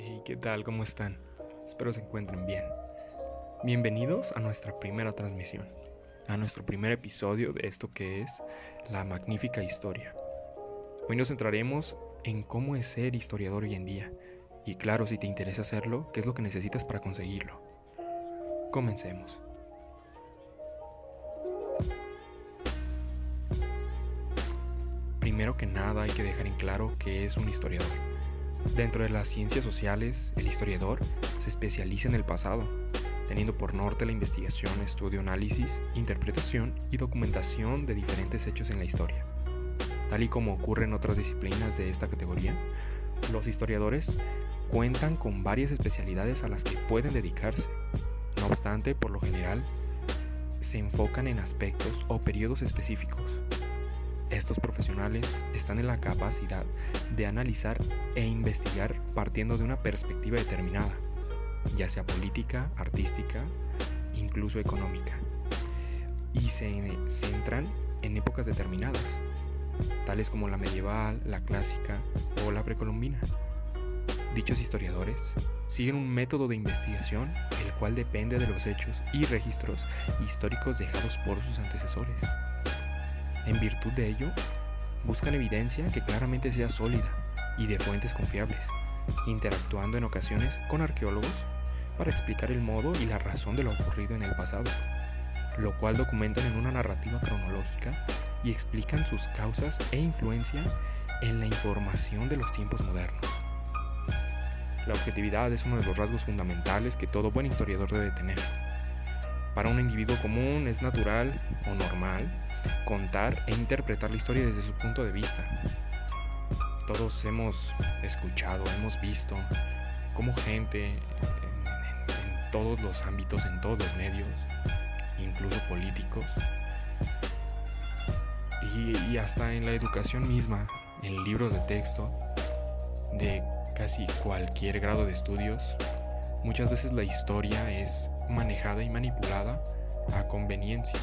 Hey, ¿qué tal? ¿Cómo están? Espero se encuentren bien. Bienvenidos a nuestra primera transmisión, a nuestro primer episodio de esto que es la magnífica historia. Hoy nos centraremos en cómo es ser historiador hoy en día, y claro, si te interesa hacerlo, qué es lo que necesitas para conseguirlo. Comencemos. Primero que nada hay que dejar en claro qué es un historiador. Dentro de las ciencias sociales, el historiador se especializa en el pasado, teniendo por norte la investigación, estudio, análisis, interpretación y documentación de diferentes hechos en la historia. Tal y como ocurre en otras disciplinas de esta categoría, los historiadores cuentan con varias especialidades a las que pueden dedicarse. No obstante, por lo general, se enfocan en aspectos o periodos específicos, estos profesionales están en la capacidad de analizar e investigar partiendo de una perspectiva determinada, ya sea política, artística, incluso económica, y se centran en épocas determinadas, tales como la medieval, la clásica o la precolombina. Dichos historiadores siguen un método de investigación el cual depende de los hechos y registros históricos dejados por sus antecesores. En virtud de ello, buscan evidencia que claramente sea sólida y de fuentes confiables, interactuando en ocasiones con arqueólogos para explicar el modo y la razón de lo ocurrido en el pasado, lo cual documentan en una narrativa cronológica y explican sus causas e influencia en la información de los tiempos modernos. La objetividad es uno de los rasgos fundamentales que todo buen historiador debe tener. Para un individuo común es natural o normal contar e interpretar la historia desde su punto de vista. Todos hemos escuchado, hemos visto cómo gente en, todos los ámbitos, en todos los medios, incluso políticos, y, y hasta en la educación misma, en libros de texto, de casi cualquier grado de estudios, muchas veces la historia es manejada y manipulada a conveniencia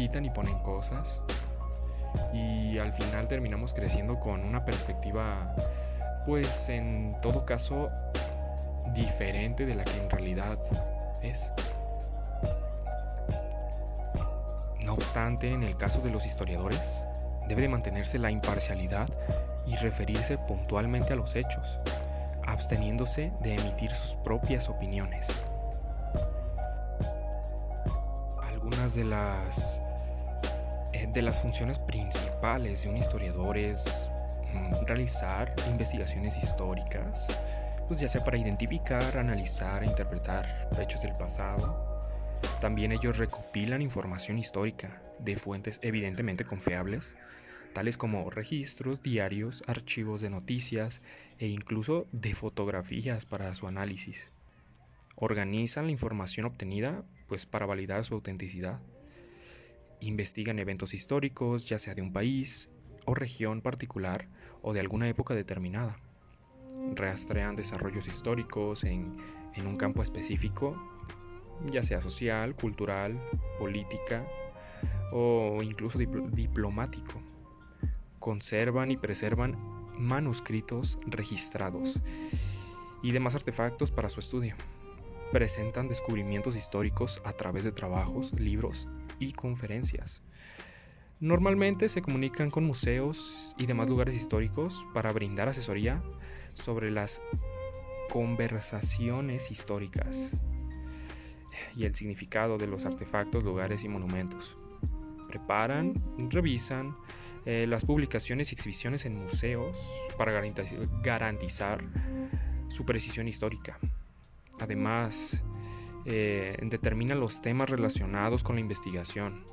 quitan y ponen cosas y al final terminamos creciendo con una perspectiva pues en todo caso diferente de la que en realidad es. No obstante, en el caso de los historiadores, debe de mantenerse la imparcialidad y referirse puntualmente a los hechos, absteniéndose de emitir sus propias opiniones. Algunas de las de las funciones principales de un historiador es mm, realizar investigaciones históricas, pues ya sea para identificar, analizar e interpretar hechos del pasado. También ellos recopilan información histórica de fuentes evidentemente confiables, tales como registros, diarios, archivos de noticias e incluso de fotografías para su análisis. Organizan la información obtenida pues para validar su autenticidad investigan eventos históricos, ya sea de un país o región particular o de alguna época determinada. Rastrean desarrollos históricos en, un campo específico, ya sea social, cultural, política o incluso diplomático. Conservan y preservan manuscritos registrados y demás artefactos para su estudio. Presentan descubrimientos históricos a través de trabajos, libros y conferencias. Normalmente se comunican con museos y demás lugares históricos para brindar asesoría sobre las conversaciones históricas y el significado de los artefactos, lugares y monumentos. Preparan, revisan eh, las publicaciones y exhibiciones en museos para garantizar su precisión histórica. Además, eh, determinan los temas relacionados con la investigación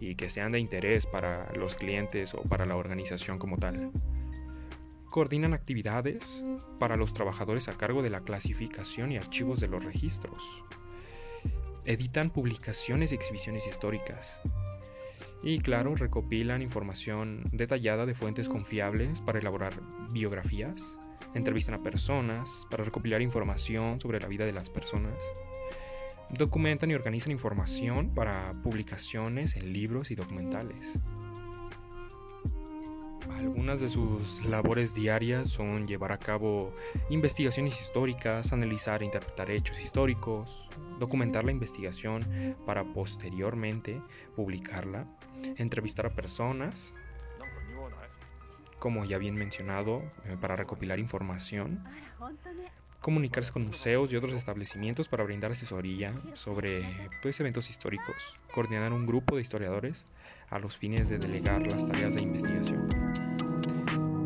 y que sean de interés para los clientes o para la organización como tal. Coordinan actividades para los trabajadores a cargo de la clasificación y archivos de los registros. Editan publicaciones y exhibiciones históricas. Y claro, recopilan información detallada de fuentes confiables para elaborar biografías, entrevistan a personas para recopilar información sobre la vida de las personas, documentan y organizan información para publicaciones en libros y documentales. Algunas de sus labores diarias son llevar a cabo investigaciones históricas, analizar e interpretar hechos históricos, documentar la investigación para posteriormente publicarla, entrevistar a personas, como ya bien mencionado, eh, para recopilar información, comunicarse con museos y otros establecimientos para brindar asesoría sobre pues, eventos históricos, coordinar un grupo de historiadores a los fines de delegar las tareas de investigación.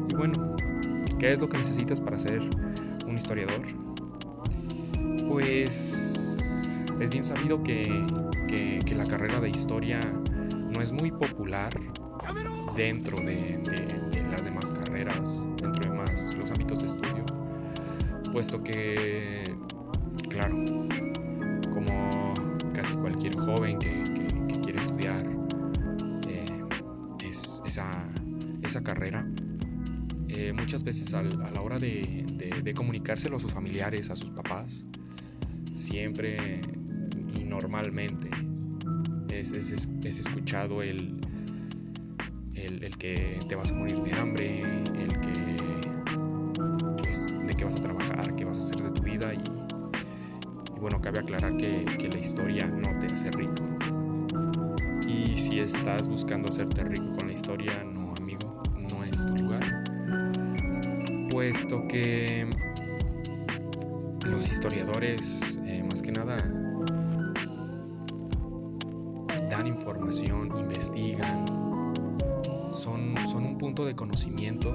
Y bueno, ¿qué es lo que necesitas para ser un historiador? Pues es bien sabido que, que, la carrera de historia no es muy popular dentro de, de carreras, dentro de más los ámbitos de estudio puesto que, claro, como casi cualquier joven que, quiere estudiar eh, es, esa, esa, carrera, eh, muchas veces a la hora de, comunicárselo a sus familiares, a sus papás, siempre y normalmente es, escuchado el, el, que te vas a morir de hambre, el que de qué vas a trabajar, qué vas a hacer de tu vida y, bueno, cabe aclarar que, que, la historia no te hace rico. Y si estás buscando hacerte rico con la historia, no amigo, no es tu lugar. Puesto que los historiadores, eh, más que nada, dan información, investigan, son, son un punto de conocimiento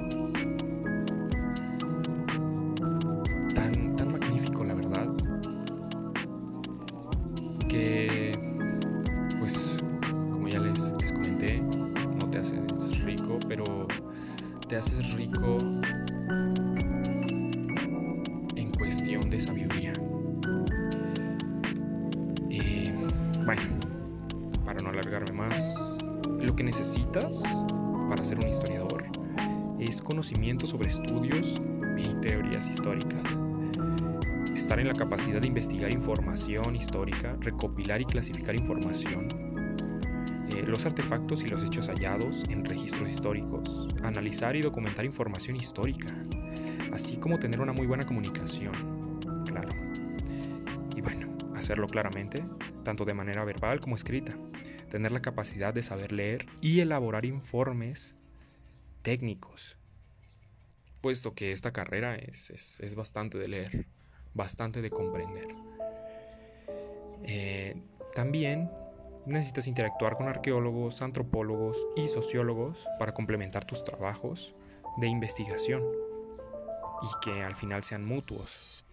que, pues, como ya les, les comenté, no te haces rico, pero te haces rico en cuestión de sabiduría. Y bueno, para no alargarme más, lo que necesitas para ser un historiador es conocimiento sobre estudios y teorías históricas estar en la capacidad de investigar información histórica, recopilar y clasificar información, eh, los artefactos y los hechos hallados en registros históricos, analizar y documentar información histórica, así como tener una muy buena comunicación, claro. Y bueno, hacerlo claramente, tanto de manera verbal como escrita, tener la capacidad de saber leer y elaborar informes técnicos, puesto que esta carrera es, es, es bastante de leer bastante de comprender. Eh, también necesitas interactuar con arqueólogos, antropólogos y sociólogos para complementar tus trabajos de investigación y que al final sean mutuos.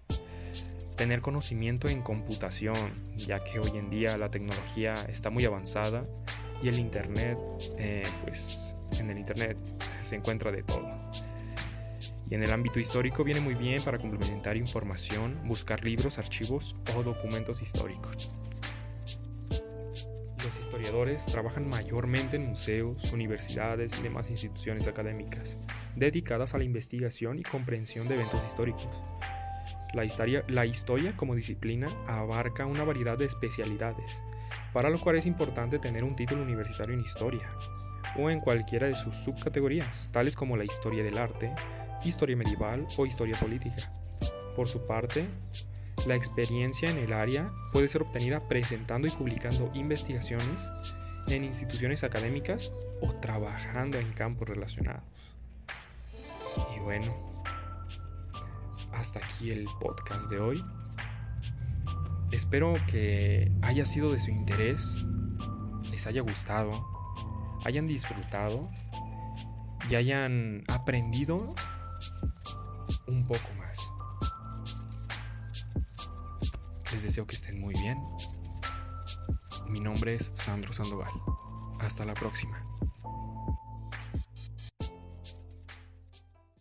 Tener conocimiento en computación, ya que hoy en día la tecnología está muy avanzada y el Internet, eh, pues en el Internet se encuentra de todo. Y en el ámbito histórico viene muy bien para complementar información, buscar libros, archivos o documentos históricos. Los historiadores trabajan mayormente en museos, universidades y demás instituciones académicas, dedicadas a la investigación y comprensión de eventos históricos. La historia, la historia como disciplina abarca una variedad de especialidades, para lo cual es importante tener un título universitario en historia, o en cualquiera de sus subcategorías, tales como la historia del arte, historia medieval o historia política. Por su parte, la experiencia en el área puede ser obtenida presentando y publicando investigaciones en instituciones académicas o trabajando en campos relacionados. Y bueno, hasta aquí el podcast de hoy. Espero que haya sido de su interés, les haya gustado, hayan disfrutado y hayan aprendido un poco más. Les deseo que estén muy bien. Mi nombre es Sandro Sandoval. Hasta la próxima.